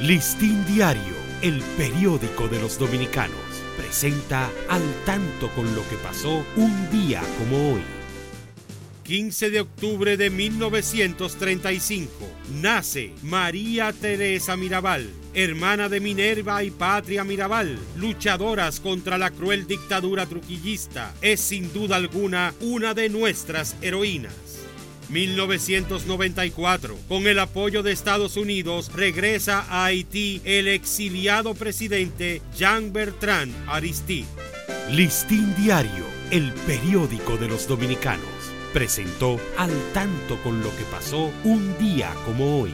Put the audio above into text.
Listín Diario, el periódico de los dominicanos, presenta al tanto con lo que pasó un día como hoy. 15 de octubre de 1935 nace María Teresa Mirabal, hermana de Minerva y Patria Mirabal, luchadoras contra la cruel dictadura truquillista. Es sin duda alguna una de nuestras heroínas. 1994. Con el apoyo de Estados Unidos, regresa a Haití el exiliado presidente Jean Bertrand Aristide. Listín Diario, el periódico de los dominicanos, presentó al tanto con lo que pasó un día como hoy.